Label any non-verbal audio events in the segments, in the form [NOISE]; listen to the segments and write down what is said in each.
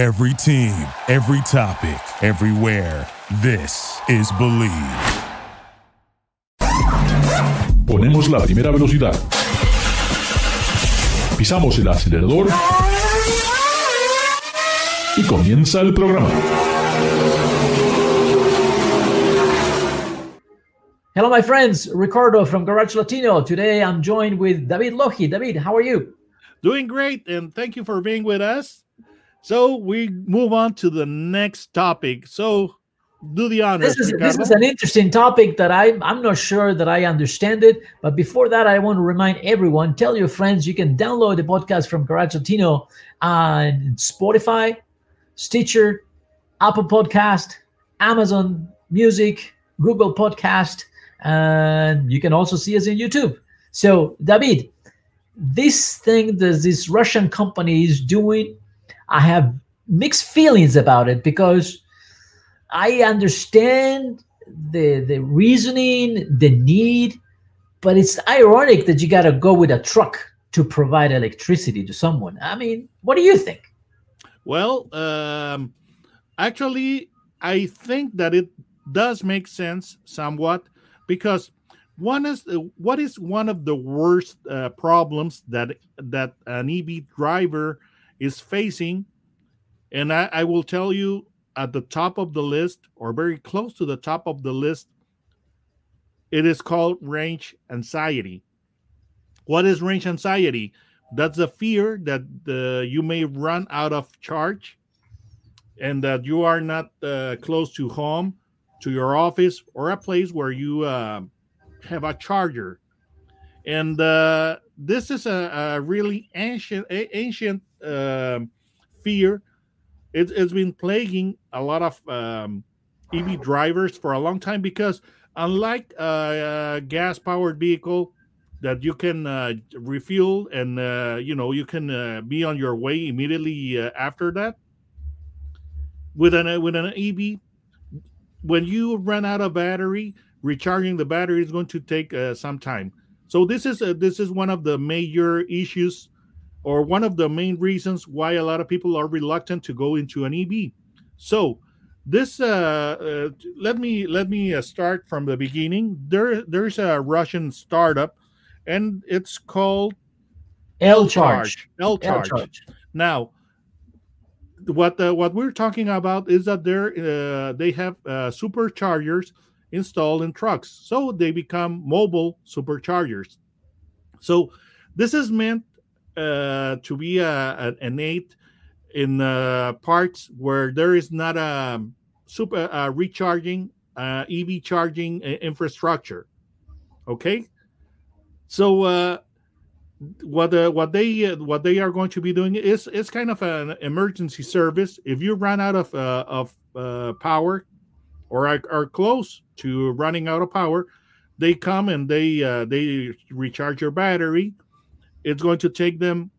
Every team, every topic, everywhere. This is Bleav. Ponemos la primera velocidad. Pisamos el acelerador. Y comienza el programa. Hello, my friends. Ricardo from Garage Latino. Today I'm joined with David Lohi. David, how are you? Doing great, and thank you for being with us. So we move on to the next topic. So do the honors. This is this is an interesting topic that I I'm not sure that I understand it. But before that, I want to remind everyone: tell your friends you can download the podcast from Garage Latino on Spotify, Stitcher, Apple Podcast, Amazon Music, Google Podcast, and you can also see us in YouTube. So, David, this thing that this Russian company is doing, I have mixed feelings about it because I understand the the reasoning, the need, but it's ironic that you got to go with a truck to provide electricity to someone. I mean, what do you think? Well, um, actually, I think that it does make sense somewhat because one is what is one of the worst uh, problems that that an EV driver is facing, and I, I will tell you at the top of the list or very close to the top of the list. It is called range anxiety. What is range anxiety? That's the fear that uh, you may run out of charge and that you are not uh, close to home, to your office, or a place where you uh, have a charger. And uh, this is a, a really ancient, ancient um, fear. It, has been plaguing a lot of um, EV drivers for a long time because, unlike a gas-powered vehicle, that you can uh, refuel and uh, you know you can uh, be on your way immediately uh, after that with an uh, with an EV when you run out of battery recharging the battery is going to take uh, some time so this is this is one of the major issues or one of the main reasons why a lot of people are reluctant to go into an EV so this let me let me start from the beginning there there's a Russian startup and it's called L charge. L charge. Now, what uh, what we're talking about is that they're uh, they have uh, superchargers installed in trucks, so they become mobile superchargers. So this is meant uh, to be a, an aid in uh, parts where there is not a super uh, recharging EV charging infrastructure. Okay, so uh, what uh, what they uh, what they are going to be doing is is kind of an emergency service. If you run out of uh, of uh, power or are, are, close to running out of power, they come and they uh, they recharge your battery. It's going to take them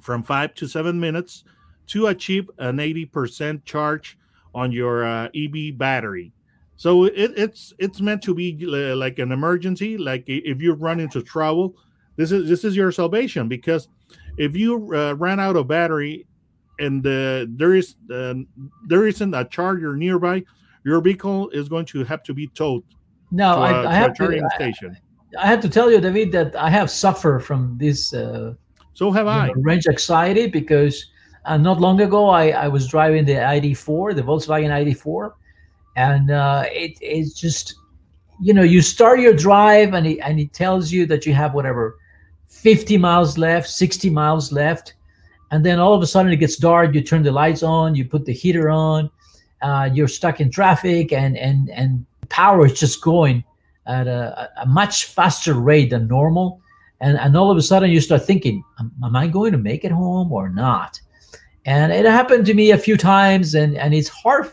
from five to seven minutes to achieve an eighty percent charge on your uh, EV battery. So it, it's it's meant to be like an emergency. Like if you run into trouble, this is this is your salvation. Because if you uh, ran out of battery and uh, there is uh, there isn't a charger nearby, your vehicle is going to have to be towed. No, to I, a, I have to. Station. I, have to tell you, David, that I have suffered from this. Uh, so have I. Know, range anxiety because uh, not long ago I, I was driving the ID4, the Volkswagen ID4 and uh, it, it's just you know you start your drive and it, and it tells you that you have whatever 50 miles left 60 miles left and then all of a sudden it gets dark you turn the lights on you put the heater on uh, you're stuck in traffic and and and power is just going at a, a much faster rate than normal. And and all of a sudden you start thinking am, am i going to make it home or not? And it happened to me a few times and and it's hard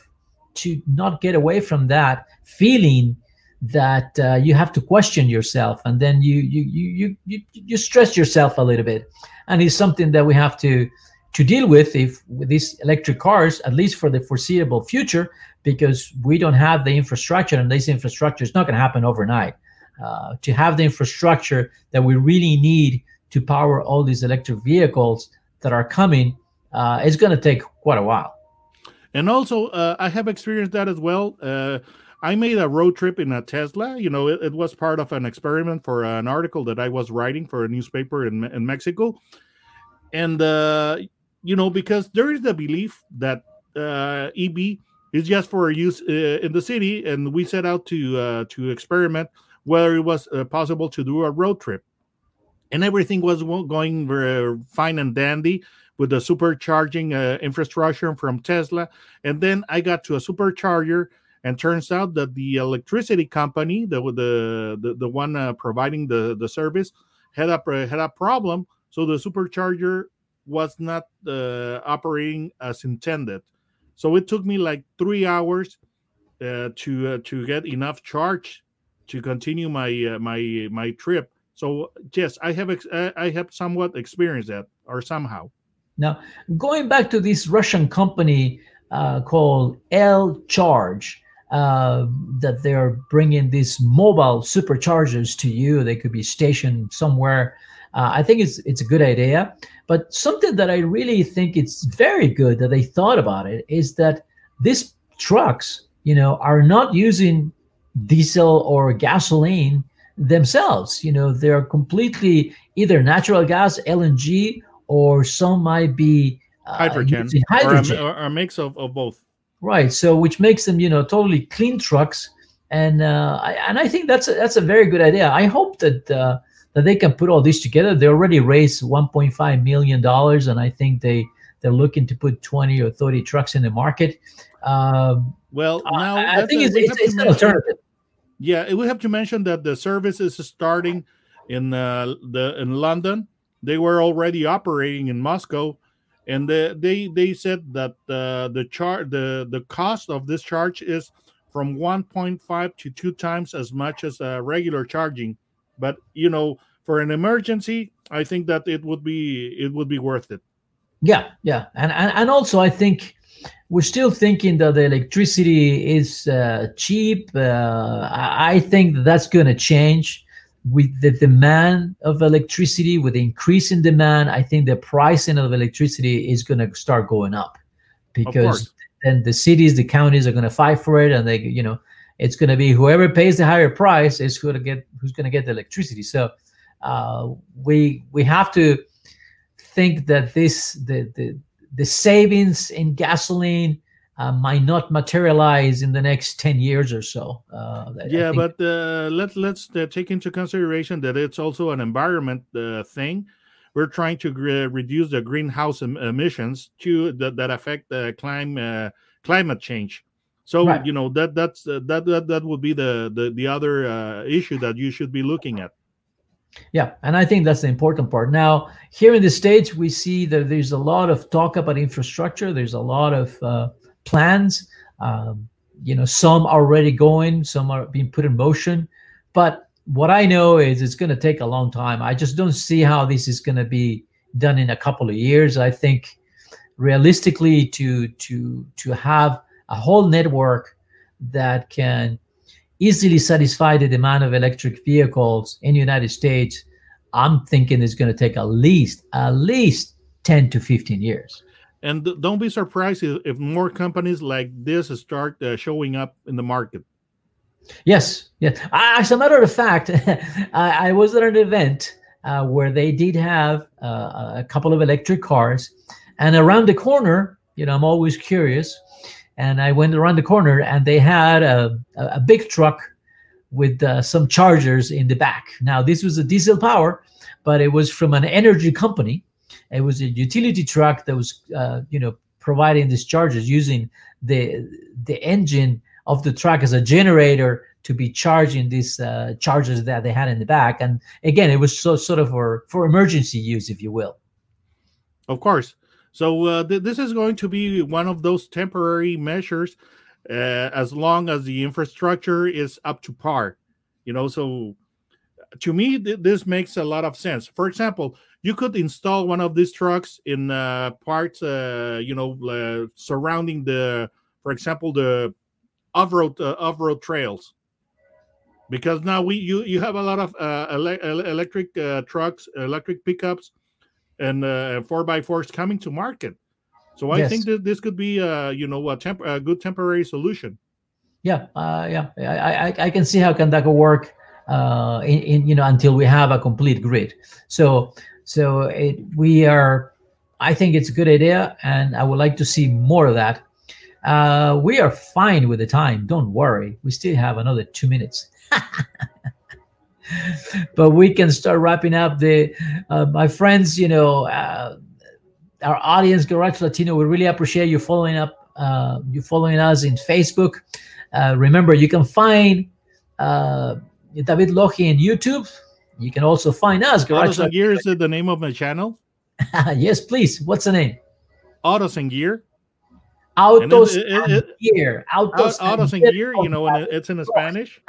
to not get away from that feeling that uh, you have to question yourself and then you, you you you you stress yourself a little bit. And it's something that we have to to deal with if with these electric cars at least for the foreseeable future because we don't have the infrastructure and this infrastructure is not going to happen overnight uh, to have the infrastructure that we really need to power all these electric vehicles that are coming uh, it's going to take quite a while and also uh, I have experienced that as well. Uh, I made a road trip in a Tesla. You know, it, it, was part of an experiment for an article that I was writing for a newspaper in, in Mexico. And, uh, you know, because there is the belief that uh, EV is just for use uh, in the city, and we set out to uh, to experiment whether it was uh, possible to do a road trip. And everything was going very fine and dandy with the supercharging uh, infrastructure from Tesla. And then I got to a supercharger and turns out that the electricity company, the the the, the one uh, providing the the service, had a had a problem. So the supercharger was not uh, operating as intended. So it took me like three hours uh, to uh, to get enough charge to continue my uh, my my trip. So yes, I have ex- I have somewhat experienced that, or somehow. Now, going back to this Russian company uh, called L Charge, uh, that they're bringing these mobile superchargers to you. They could be stationed somewhere. Uh, I think it's it's a good idea. But something that I really think it's very good that they thought about it is that these trucks, you know, are not using diesel or gasoline themselves. You know, they're completely either natural gas, LNG, or some might be uh, hydrogen, hydrogen. Or, a, or a mix of, of both. Right. So which makes them, you know, totally clean trucks, and uh, I, and I think that's a, that's a very good idea. I hope that uh, that they can put all this together. They already raised 1.5 million dollars, and I think they they're looking to put 20 or 30 trucks in the market. Um, well, now I, I think a, it's, it's, it's an alternative. Yeah, we have to mention that the service is starting in uh, the in London. They were already operating in Moscow and the, they they said that uh, the chart the the cost of this charge is from 1.5 to 2 times as much as uh, regular charging. But you know for an emergency i think that it would be it would be worth it. Yeah yeah. And and, and also i think we're still thinking that the electricity is uh, cheap. Uh, i think that's going to change with the demand of electricity, with the increase in demand, I think the pricing of electricity is going to start going up because then the cities, the counties are going to fight for it, and they, you know, it's going to be whoever pays the higher price is going to get who's going to get the electricity. So uh, we we have to think that this the the the savings in gasoline uh, might not materialize in the next 10 years or so. Uh, yeah, but uh, let, let's uh, take into consideration that it's also an environment uh, thing. We're trying to reduce the greenhouse em- emissions to that, that affect the climate climate change. So right. you know that that's that that that would be the the, the other issue that you should be looking at. Yeah, and I think that's the important part. Now, here in the States, we see that there's a lot of talk about infrastructure. There's a lot of uh, plans. Um, you know, some are already going, some are being put in motion. But what I know is it's going to take a long time. I just don't see how this is going to be done in a couple of years. I think realistically to to to have a whole network that can easily satisfy the demand of electric vehicles in the United States, I'm thinking it's going to take at least at least 10 to 15 years. And don't be surprised if more companies like this start uh, showing up in the market. Yes, yes. As a matter of fact, [LAUGHS] I, I, was at an event uh, where they did have uh, a couple of electric cars, and around the corner, you know, I'm always curious, and I went around the corner, and they had a, a big truck with uh, some chargers in the back. Now, this was a diesel power, but it was from an energy company it was a utility truck that was, uh, you know, providing these charges using the the engine of the truck as a generator to be charging these uh, chargers that they had in the back. And again, it was so sort of for for emergency use, if you will. Of course. So uh, th- this is going to be one of those temporary measures, uh, as long as the infrastructure is up to par. You know, so to me, th- this makes a lot of sense. For example, you could install one of these trucks in uh, parts, uh, you know, uh, surrounding the, for example, the off-road uh, off-road trails. Because now we you you have a lot of uh, ele- electric uh, trucks, electric pickups, and four by fours coming to market. So I Yes. think that this could be, uh, you know, a, temp- a good temporary solution. Yeah, uh, yeah, I, I, I can see how can that could work. Uh, in, in you know until we have a complete grid. So so it, we are. I think it's a good idea, and I would like to see more of that. Uh, we are fine with the time. Don't worry. We still have another two minutes. [LAUGHS] but we can start wrapping up the uh, my friends you know uh, our audience garage latino we really appreciate you following up uh, you following us in facebook uh, remember you can find uh, david lohi in youtube you can also find us garage Autos and Gear is the name of my channel. [LAUGHS] Yes please what's the name Autos and Gear. autos it- it- and gear autos, Au- Autos and Gear, you know, and it's in Spanish.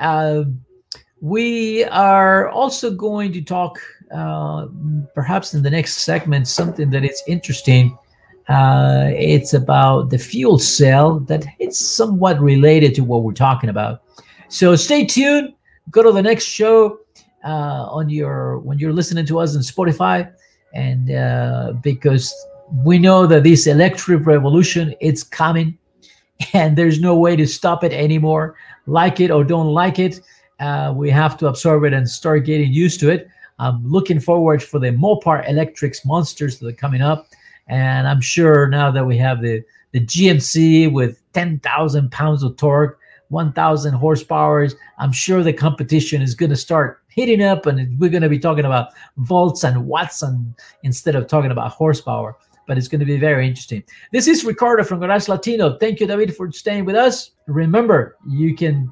Uh, [LAUGHS] we are also going to talk, uh, perhaps in the next segment, something that is interesting. Uh, it's about the fuel cell that it's somewhat related to what we're talking about. So stay tuned. Go to the next show uh, on your when you're listening to us on Spotify, and uh, because we know that this electric revolution it's coming, [LAUGHS] and there's no way to stop it anymore like it or don't like it. Uh, we have to absorb it and start getting used to it. I'm looking forward for the Mopar Electrics monsters that are coming up, and I'm sure now that we have the the GMC with 10,000 pounds of torque, 1,000 horsepower, I'm sure the competition is going to start hitting up, and we're going to be talking about volts and watts, and instead of talking about horsepower. But it's going to be very interesting. This is Ricardo from Garage Latino. Thank you, David, for staying with us. Remember, you can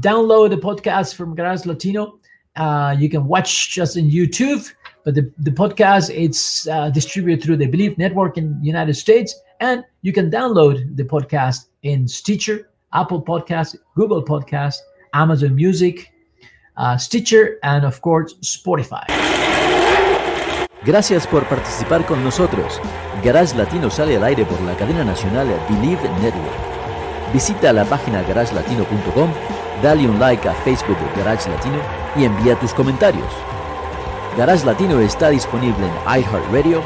download the podcast from Garage Latino. Uh, you can watch us on YouTube, but the, the podcast it's uh, distributed through the Bleav Network in the United States, and you can download the podcast in Stitcher, Apple Podcast, Google Podcast, Amazon Music, uh, Stitcher, and of course Spotify. Gracias por participar con nosotros. Garage Latino sale al aire por la cadena nacional Bleav Network. Visita la página garagelatino.com, dale un like a Facebook de Garage Latino y envía tus comentarios. Garage Latino está disponible en iHeartRadio,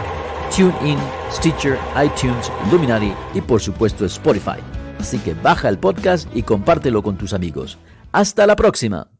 TuneIn, Stitcher, iTunes, Luminary y por supuesto Spotify. Así que baja el podcast y compártelo con tus amigos. Hasta la próxima.